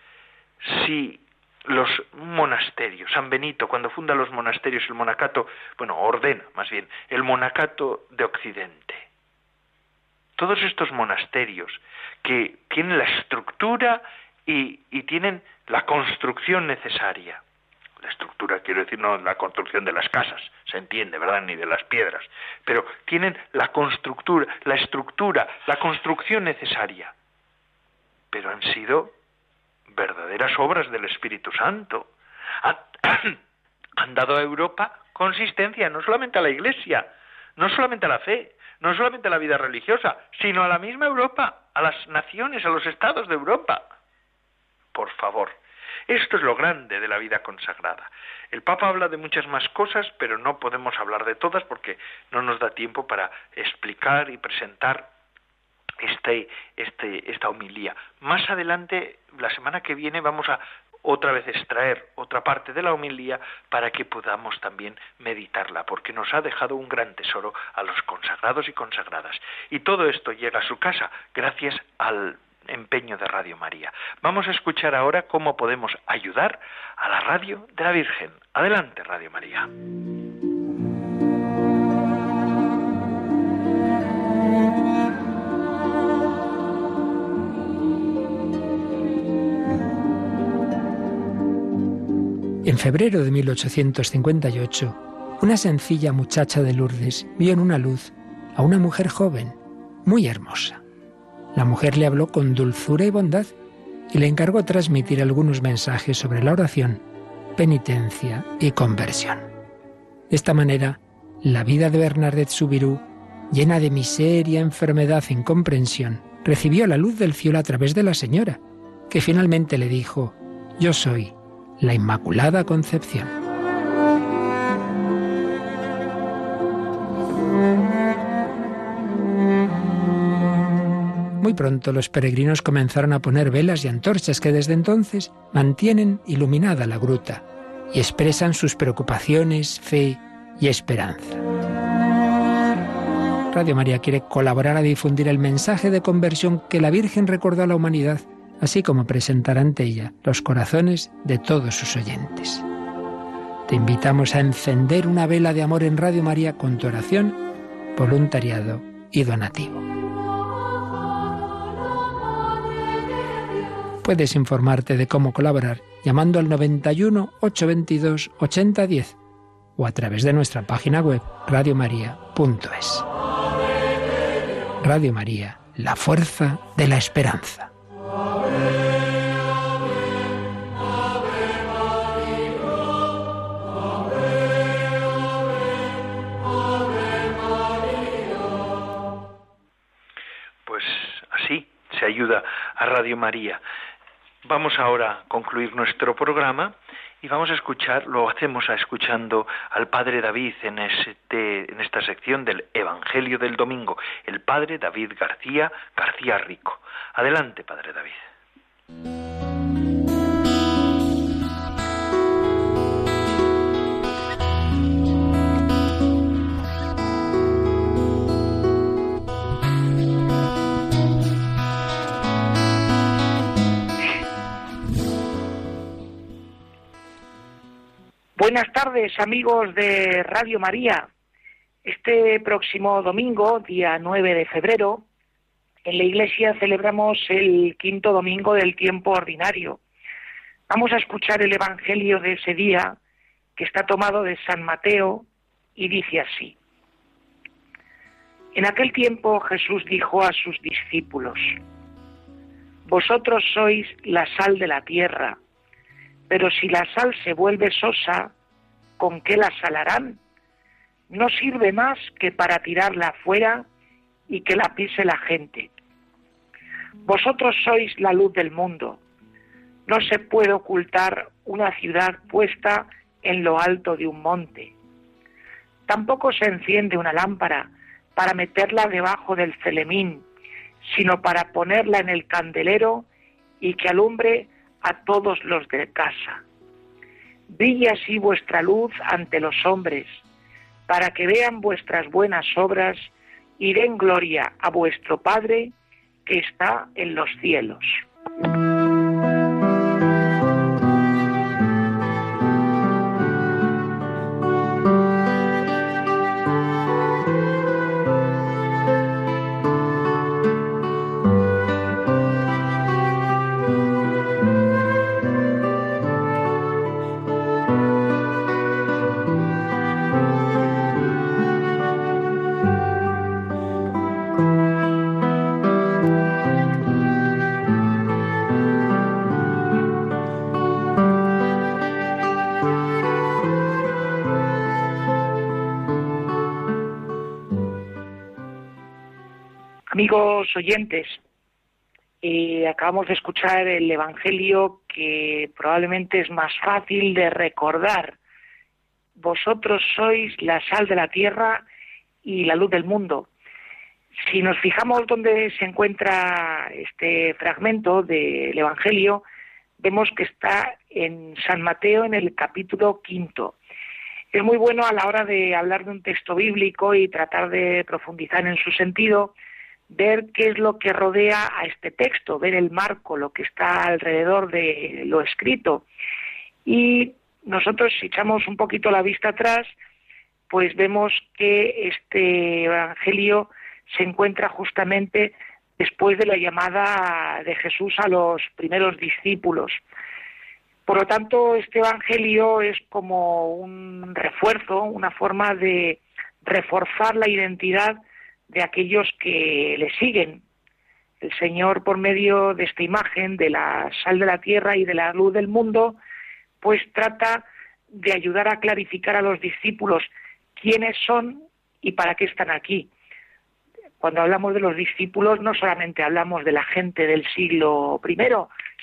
si los monasterios, San Benito, cuando funda los monasterios, el monacato, bueno, ordena más bien, el monacato de Occidente. Todos estos monasterios que tienen la estructura y, tienen la construcción necesaria. La estructura, quiero decir, no la construcción de las casas, se entiende, ¿verdad? Ni de las piedras. Pero tienen la constructura, la estructura, la construcción necesaria. Pero han sido verdaderas obras del Espíritu Santo. Han, dado a Europa consistencia, no solamente a la Iglesia, no solamente a la fe, no solamente a la vida religiosa, sino a la misma Europa, a las naciones, a los estados de Europa por favor. Esto es lo grande de la vida consagrada. El Papa habla de muchas más cosas, pero no podemos hablar de todas porque no nos da tiempo para explicar y presentar este, este, esta homilía. Más adelante, la semana que viene, vamos a otra vez extraer otra parte de la homilía para que podamos también meditarla, porque nos ha dejado un gran tesoro a los consagrados y consagradas. Y todo esto llega a su casa gracias al empeño de Radio María. Vamos a escuchar ahora cómo podemos ayudar a la radio de la Virgen. Adelante, Radio María. En febrero de 1858, una sencilla muchacha de Lourdes vio en una luz a una mujer joven, muy hermosa. La mujer le habló con dulzura y bondad y le encargó transmitir algunos mensajes sobre la oración, penitencia y conversión. De esta manera, la vida de Bernadette Subirú, llena de miseria, enfermedad e incomprensión, recibió la luz del cielo a través de la señora, que finalmente le dijo, Yo soy la Inmaculada Concepción. Muy pronto los peregrinos comenzaron a poner velas y antorchas que desde entonces mantienen iluminada la gruta y expresan sus preocupaciones, fe y esperanza. Radio María quiere colaborar a difundir el mensaje de conversión que la Virgen recordó a la humanidad, así como presentar ante ella los corazones de todos sus oyentes. Te invitamos a encender una vela de amor en Radio María con tu oración, voluntariado y donativo. Puedes informarte de cómo colaborar llamando al 91 822 8010 o a través de nuestra página web radiomaria.es. Radio María, la fuerza de la esperanza. Pues así se ayuda a Radio María. Vamos ahora a concluir nuestro programa y vamos a escuchar, lo hacemos a escuchando al Padre David en, este, en esta sección del Evangelio del Domingo, el Padre David García García Rico. Adelante, Padre David. Buenas tardes, amigos de Radio María. Este próximo domingo, día 9 de febrero, en la iglesia celebramos el quinto domingo del tiempo ordinario. Vamos a escuchar el Evangelio de ese día, que está tomado de San Mateo, y dice así. En aquel tiempo Jesús dijo a sus discípulos, Vosotros sois la sal de la tierra. Pero si la sal se vuelve sosa, ¿con qué la salarán? No sirve más que para tirarla afuera y que la pise la gente. Vosotros sois la luz del mundo. No se puede ocultar una ciudad puesta en lo alto de un monte. Tampoco se enciende una lámpara para meterla debajo del celemín, sino para ponerla en el candelero y que alumbre a todos los de casa. Brille así vuestra luz ante los hombres, para que vean vuestras buenas obras y den gloria a vuestro Padre que está en los cielos. Amigos oyentes, eh, acabamos de escuchar el Evangelio que probablemente es más fácil de recordar. Vosotros sois la sal de la tierra y la luz del mundo. Si nos fijamos dónde se encuentra este fragmento del Evangelio, vemos que está en San Mateo en el capítulo quinto. Es muy bueno a la hora de hablar de un texto bíblico y tratar de profundizar en su sentido, ver qué es lo que rodea a este texto, ver el marco, lo que está alrededor de lo escrito. Y nosotros, si echamos un poquito la vista atrás, pues vemos que este Evangelio se encuentra justamente después de la llamada de Jesús a los primeros discípulos. Por lo tanto, este Evangelio es como un refuerzo, una forma de reforzar la identidad de aquellos que le siguen. El Señor, por medio de esta imagen de la sal de la tierra y de la luz del mundo, pues trata de ayudar a clarificar a los discípulos quiénes son y para qué están aquí. Cuando hablamos de los discípulos no solamente hablamos de la gente del siglo I,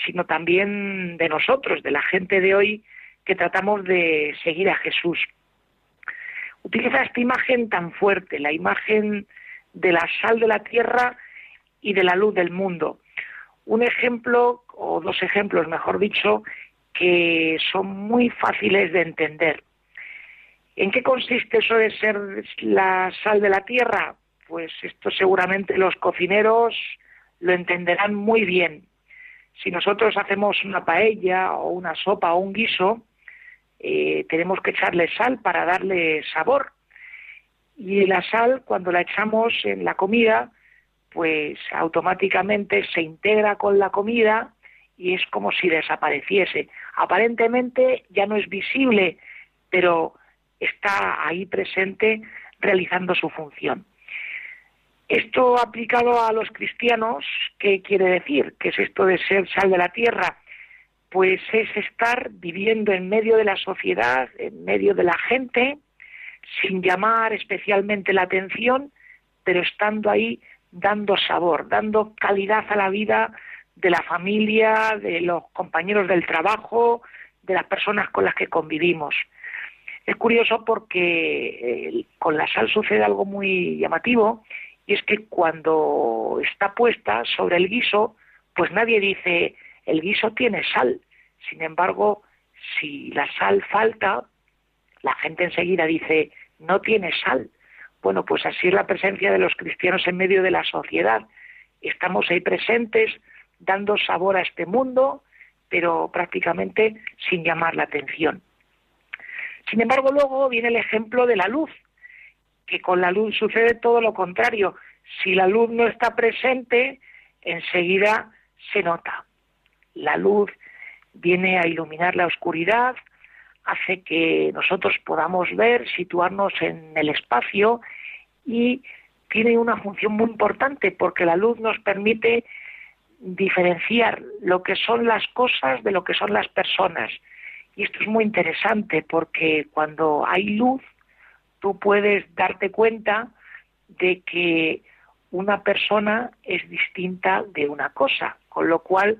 sino también de nosotros, de la gente de hoy que tratamos de seguir a Jesús. Utiliza esta imagen tan fuerte, la imagen de la sal de la tierra y de la luz del mundo. Un ejemplo, o dos ejemplos, mejor dicho, que son muy fáciles de entender. ¿En qué consiste eso de ser la sal de la tierra? Pues esto seguramente los cocineros lo entenderán muy bien. Si nosotros hacemos una paella o una sopa o un guiso, eh, tenemos que echarle sal para darle sabor. Y la sal, cuando la echamos en la comida, pues automáticamente se integra con la comida y es como si desapareciese. Aparentemente ya no es visible, pero está ahí presente realizando su función. Esto aplicado a los cristianos, ¿qué quiere decir? ¿Qué es esto de ser sal de la tierra? Pues es estar viviendo en medio de la sociedad, en medio de la gente, sin llamar especialmente la atención, pero estando ahí dando sabor, dando calidad a la vida de la familia, de los compañeros del trabajo, de las personas con las que convivimos. Es curioso porque eh, con la sal sucede algo muy llamativo y es que cuando está puesta sobre el guiso, pues nadie dice, el guiso tiene sal. Sin embargo, si la sal falta, la gente enseguida dice, no tiene sal. Bueno, pues así es la presencia de los cristianos en medio de la sociedad. Estamos ahí presentes, dando sabor a este mundo, pero prácticamente sin llamar la atención. Sin embargo, luego viene el ejemplo de la luz, que con la luz sucede todo lo contrario. Si la luz no está presente, enseguida se nota. La luz viene a iluminar la oscuridad, hace que nosotros podamos ver, situarnos en el espacio y tiene una función muy importante porque la luz nos permite diferenciar lo que son las cosas de lo que son las personas. Y esto es muy interesante porque cuando hay luz tú puedes darte cuenta de que una persona es distinta de una cosa, con lo cual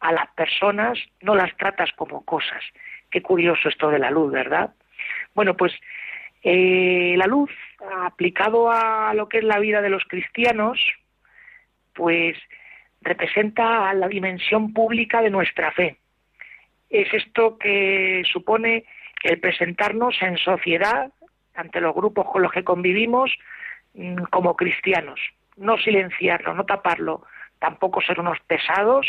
a las personas no las tratas como cosas. Qué curioso esto de la luz, ¿verdad? Bueno, pues eh, la luz, aplicado a lo que es la vida de los cristianos, pues representa la dimensión pública de nuestra fe. Es esto que supone el presentarnos en sociedad ante los grupos con los que convivimos mm, como cristianos. No silenciarlo, no taparlo, tampoco ser unos pesados,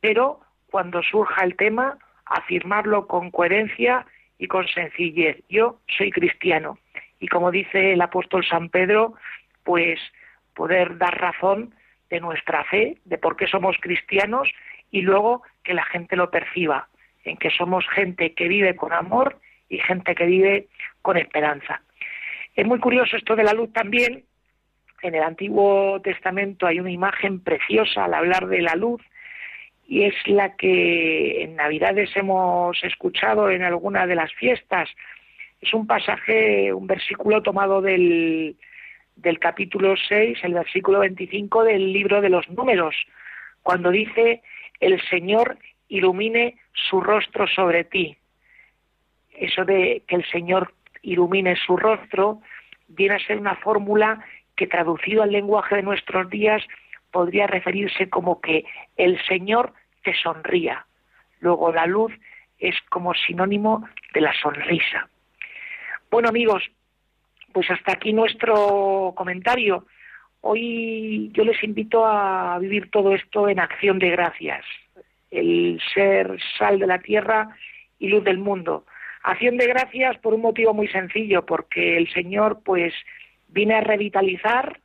pero cuando surja el tema, afirmarlo con coherencia y con sencillez. Yo soy cristiano y como dice el apóstol San Pedro, pues poder dar razón de nuestra fe, de por qué somos cristianos y luego que la gente lo perciba, en que somos gente que vive con amor y gente que vive con esperanza. Es muy curioso esto de la luz también. En el Antiguo Testamento hay una imagen preciosa al hablar de la luz y es la que en Navidades hemos escuchado en alguna de las fiestas. Es un pasaje, un versículo tomado del, del capítulo 6, el versículo 25 del libro de los números, cuando dice, el Señor ilumine su rostro sobre ti. Eso de que el Señor ilumine su rostro, viene a ser una fórmula que traducido al lenguaje de nuestros días podría referirse como que el Señor te sonría. Luego la luz es como sinónimo de la sonrisa. Bueno amigos, pues hasta aquí nuestro comentario. Hoy yo les invito a vivir todo esto en acción de gracias, el ser sal de la tierra y luz del mundo. Acción de gracias por un motivo muy sencillo, porque el Señor pues viene a revitalizar,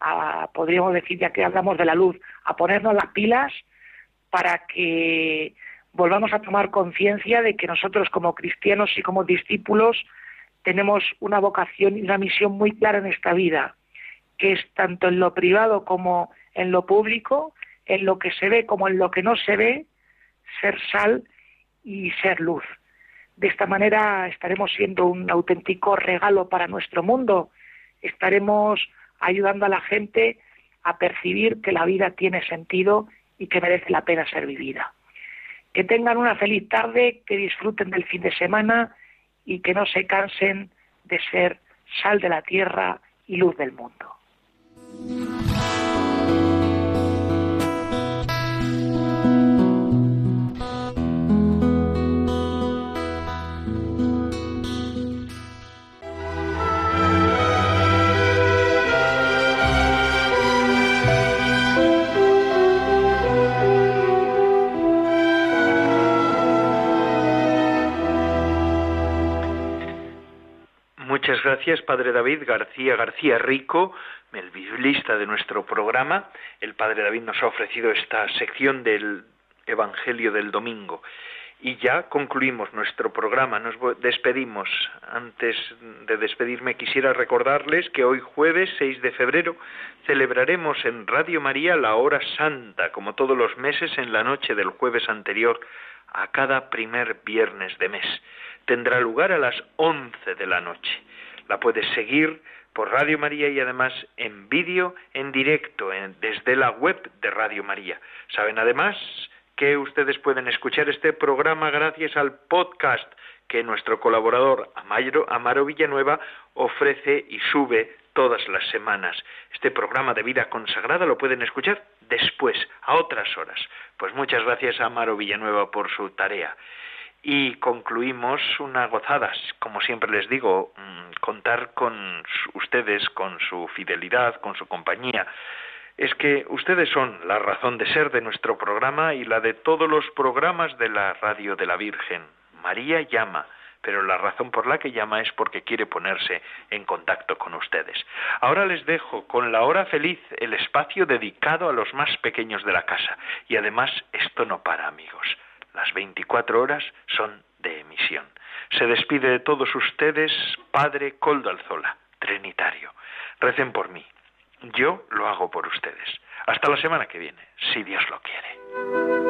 a, podríamos decir ya que hablamos de la luz, a ponernos las pilas para que volvamos a tomar conciencia de que nosotros como cristianos y como discípulos tenemos una vocación y una misión muy clara en esta vida, que es tanto en lo privado como en lo público, en lo que se ve como en lo que no se ve, ser sal y ser luz. De esta manera estaremos siendo un auténtico regalo para nuestro mundo, estaremos ayudando a la gente a percibir que la vida tiene sentido y que merece la pena ser vivida. Que tengan una feliz tarde, que disfruten del fin de semana y que no se cansen de ser sal de la tierra y luz del mundo. Muchas gracias, Padre David García García Rico, el biblista de nuestro programa. El Padre David nos ha ofrecido esta sección del Evangelio del Domingo. Y ya concluimos nuestro programa, nos despedimos. Antes de despedirme quisiera recordarles que hoy jueves 6 de febrero celebraremos en Radio María la hora santa, como todos los meses en la noche del jueves anterior a cada primer viernes de mes tendrá lugar a las 11 de la noche. La puedes seguir por Radio María y además en vídeo en directo desde la web de Radio María. Saben además que ustedes pueden escuchar este programa gracias al podcast que nuestro colaborador Amaro, Amaro Villanueva ofrece y sube todas las semanas. Este programa de vida consagrada lo pueden escuchar después, a otras horas. Pues muchas gracias a Amaro Villanueva por su tarea y concluimos una gozada. Como siempre les digo, mm, contar con ustedes, con su fidelidad, con su compañía. Es que ustedes son la razón de ser de nuestro programa y la de todos los programas de la radio de la Virgen. María llama, pero la razón por la que llama es porque quiere ponerse en contacto con ustedes. Ahora les dejo con la hora feliz, el espacio dedicado a los más pequeños de la casa. Y además esto no para, amigos. Las 24 horas son de emisión. Se despide de todos ustedes, Padre Coldo Alzola, Trinitario. Recen por mí. Yo lo hago por ustedes. Hasta la semana que viene, si Dios lo quiere.